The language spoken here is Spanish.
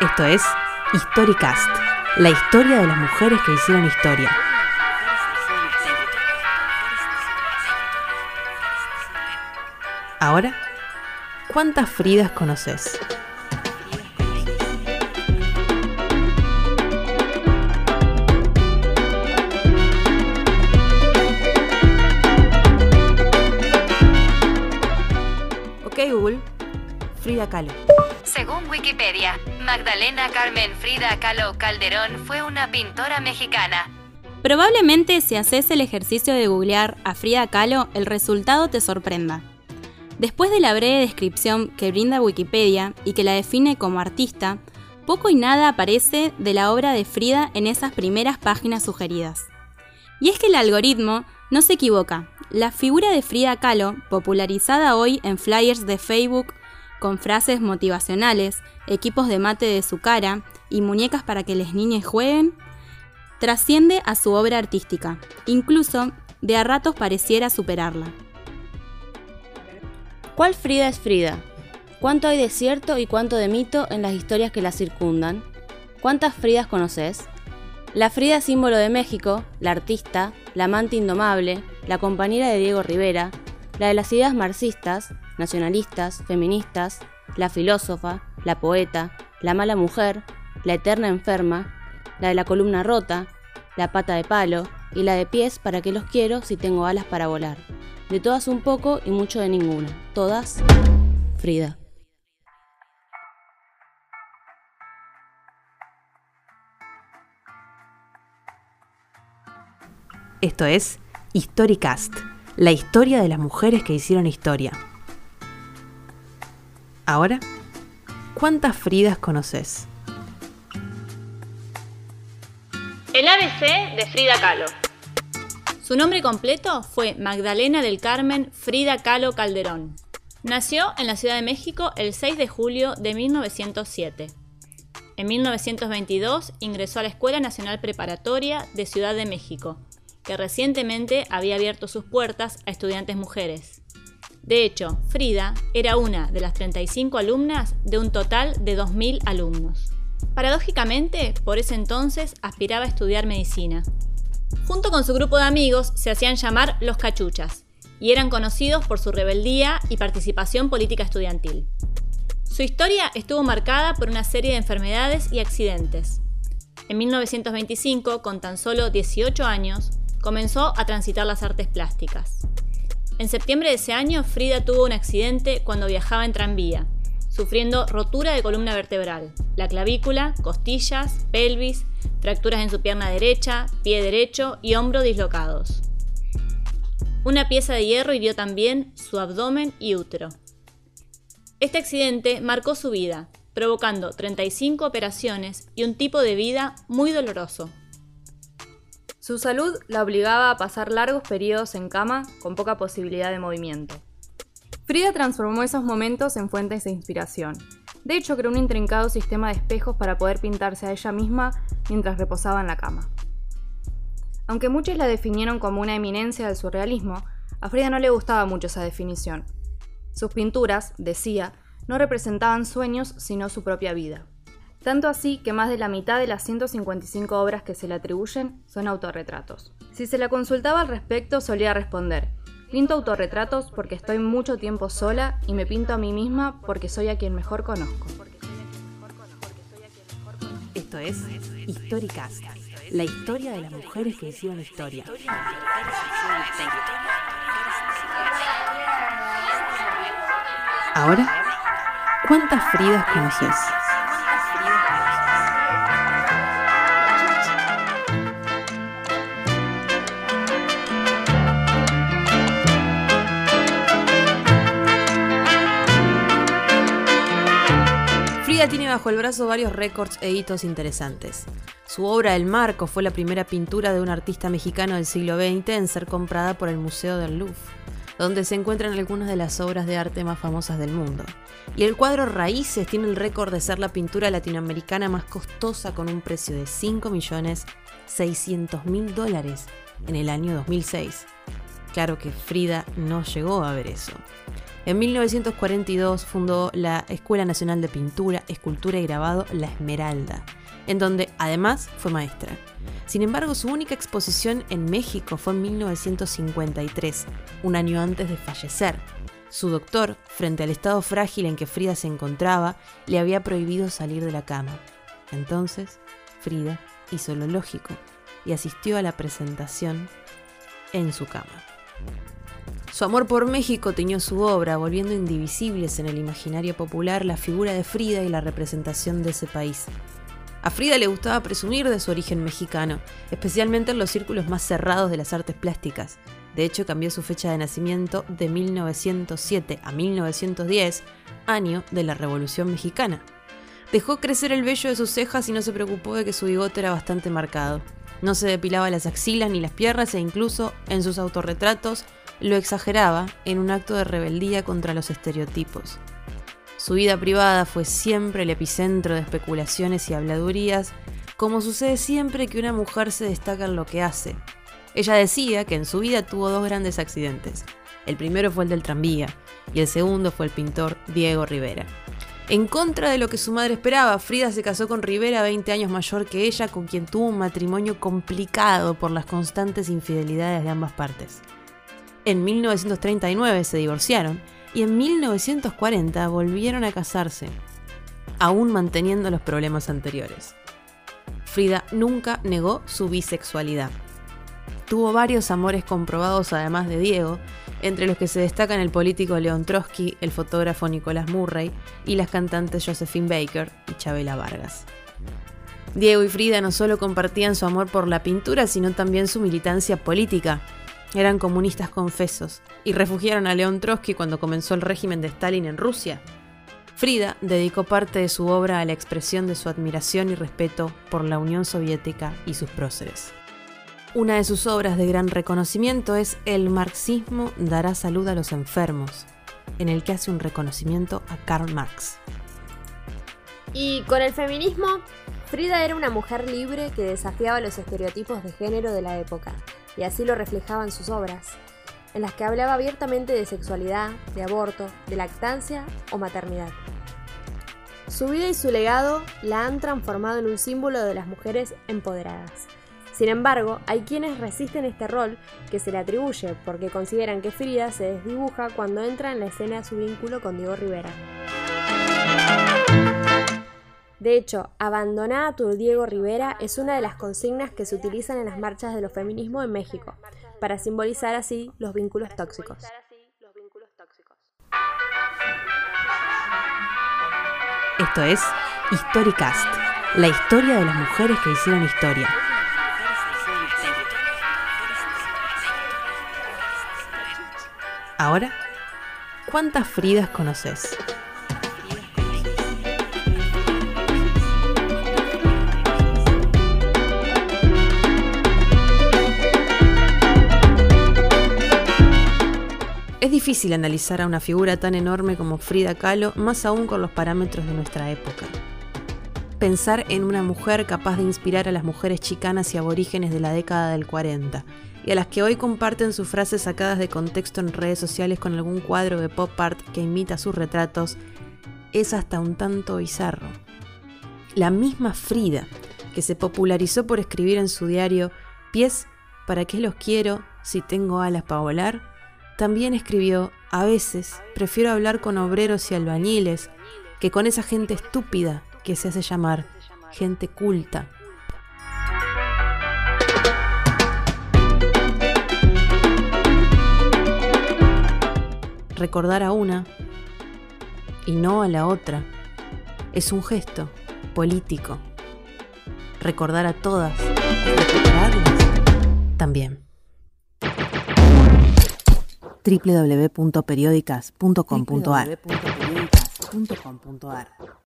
Esto es Historicast, la historia de las mujeres que hicieron historia. Ahora, ¿cuántas Fridas conoces? Ok Google, Frida Kahlo. Según Wikipedia, Magdalena Carmen Frida Kahlo Calderón fue una pintora mexicana. Probablemente si haces el ejercicio de googlear a Frida Kahlo, el resultado te sorprenda. Después de la breve descripción que brinda Wikipedia y que la define como artista, poco y nada aparece de la obra de Frida en esas primeras páginas sugeridas. Y es que el algoritmo no se equivoca. La figura de Frida Kahlo, popularizada hoy en flyers de Facebook con frases motivacionales, equipos de mate de su cara y muñecas para que las niñas jueguen, trasciende a su obra artística, incluso de a ratos pareciera superarla. ¿Cuál Frida es Frida? ¿Cuánto hay de cierto y cuánto de mito en las historias que la circundan? ¿Cuántas Fridas conoces? La Frida símbolo de México, la artista, la amante indomable, la compañera de Diego Rivera, la de las ideas marxistas, nacionalistas, feministas, la filósofa, la poeta, la mala mujer, la eterna enferma, la de la columna rota, la pata de palo y la de pies para que los quiero si tengo alas para volar. De todas un poco y mucho de ninguna. Todas, Frida. Esto es Historicast, la historia de las mujeres que hicieron historia. Ahora, ¿cuántas Fridas conoces? El ABC de Frida Kahlo. Su nombre completo fue Magdalena del Carmen Frida Kahlo Calderón. Nació en la Ciudad de México el 6 de julio de 1907. En 1922 ingresó a la Escuela Nacional Preparatoria de Ciudad de México, que recientemente había abierto sus puertas a estudiantes mujeres. De hecho, Frida era una de las 35 alumnas de un total de 2.000 alumnos. Paradójicamente, por ese entonces aspiraba a estudiar medicina. Junto con su grupo de amigos se hacían llamar los cachuchas y eran conocidos por su rebeldía y participación política estudiantil. Su historia estuvo marcada por una serie de enfermedades y accidentes. En 1925, con tan solo 18 años, comenzó a transitar las artes plásticas. En septiembre de ese año, Frida tuvo un accidente cuando viajaba en tranvía, sufriendo rotura de columna vertebral, la clavícula, costillas, pelvis, fracturas en su pierna derecha, pie derecho y hombro dislocados. Una pieza de hierro hirió también su abdomen y útero. Este accidente marcó su vida, provocando 35 operaciones y un tipo de vida muy doloroso. Su salud la obligaba a pasar largos periodos en cama con poca posibilidad de movimiento. Frida transformó esos momentos en fuentes de inspiración. De hecho, creó un intrincado sistema de espejos para poder pintarse a ella misma mientras reposaba en la cama. Aunque muchos la definieron como una eminencia del surrealismo, a Frida no le gustaba mucho esa definición. Sus pinturas, decía, no representaban sueños sino su propia vida. Tanto así que más de la mitad de las 155 obras que se le atribuyen son autorretratos. Si se la consultaba al respecto, solía responder, pinto autorretratos porque estoy mucho tiempo sola y me pinto a mí misma porque soy a quien mejor conozco. Esto es Históricas, la historia de las mujeres que hicieron historia. Ahora, ¿cuántas Fridas conoces? Frida tiene bajo el brazo varios récords e hitos interesantes. Su obra El Marco fue la primera pintura de un artista mexicano del siglo XX en ser comprada por el Museo del Louvre, donde se encuentran algunas de las obras de arte más famosas del mundo. Y el cuadro Raíces tiene el récord de ser la pintura latinoamericana más costosa con un precio de 5.600.000 dólares en el año 2006. Claro que Frida no llegó a ver eso. En 1942 fundó la Escuela Nacional de Pintura, Escultura y Grabado La Esmeralda, en donde además fue maestra. Sin embargo, su única exposición en México fue en 1953, un año antes de fallecer. Su doctor, frente al estado frágil en que Frida se encontraba, le había prohibido salir de la cama. Entonces, Frida hizo lo lógico y asistió a la presentación en su cama. Su amor por México teñió su obra, volviendo indivisibles en el imaginario popular la figura de Frida y la representación de ese país. A Frida le gustaba presumir de su origen mexicano, especialmente en los círculos más cerrados de las artes plásticas. De hecho, cambió su fecha de nacimiento de 1907 a 1910, año de la Revolución Mexicana. Dejó crecer el vello de sus cejas y no se preocupó de que su bigote era bastante marcado. No se depilaba las axilas ni las piernas e incluso en sus autorretratos lo exageraba en un acto de rebeldía contra los estereotipos. Su vida privada fue siempre el epicentro de especulaciones y habladurías, como sucede siempre que una mujer se destaca en lo que hace. Ella decía que en su vida tuvo dos grandes accidentes. El primero fue el del tranvía y el segundo fue el pintor Diego Rivera. En contra de lo que su madre esperaba, Frida se casó con Rivera 20 años mayor que ella, con quien tuvo un matrimonio complicado por las constantes infidelidades de ambas partes. En 1939 se divorciaron y en 1940 volvieron a casarse, aún manteniendo los problemas anteriores. Frida nunca negó su bisexualidad. Tuvo varios amores comprobados además de Diego, entre los que se destacan el político Leon Trotsky, el fotógrafo Nicolás Murray y las cantantes Josephine Baker y Chabela Vargas. Diego y Frida no solo compartían su amor por la pintura, sino también su militancia política. Eran comunistas confesos y refugiaron a León Trotsky cuando comenzó el régimen de Stalin en Rusia. Frida dedicó parte de su obra a la expresión de su admiración y respeto por la Unión Soviética y sus próceres. Una de sus obras de gran reconocimiento es El marxismo dará salud a los enfermos, en el que hace un reconocimiento a Karl Marx. Y con el feminismo, Frida era una mujer libre que desafiaba los estereotipos de género de la época, y así lo reflejaba en sus obras, en las que hablaba abiertamente de sexualidad, de aborto, de lactancia o maternidad. Su vida y su legado la han transformado en un símbolo de las mujeres empoderadas. Sin embargo, hay quienes resisten este rol que se le atribuye porque consideran que Frida se desdibuja cuando entra en la escena su vínculo con Diego Rivera. De hecho, abandoná a tu Diego Rivera es una de las consignas que se utilizan en las marchas de los feminismos en México, para simbolizar así los vínculos tóxicos. Esto es Historicast, la historia de las mujeres que hicieron historia. Ahora, ¿cuántas Fridas conoces? Es difícil analizar a una figura tan enorme como Frida Kahlo, más aún con los parámetros de nuestra época. Pensar en una mujer capaz de inspirar a las mujeres chicanas y aborígenes de la década del 40, y a las que hoy comparten sus frases sacadas de contexto en redes sociales con algún cuadro de pop art que imita sus retratos, es hasta un tanto bizarro. La misma Frida, que se popularizó por escribir en su diario Pies, ¿para qué los quiero si tengo alas para volar? También escribió, a veces prefiero hablar con obreros y albañiles que con esa gente estúpida que se hace llamar gente culta. Recordar a una y no a la otra es un gesto político. Recordar a todas también www.periodicas.com.ar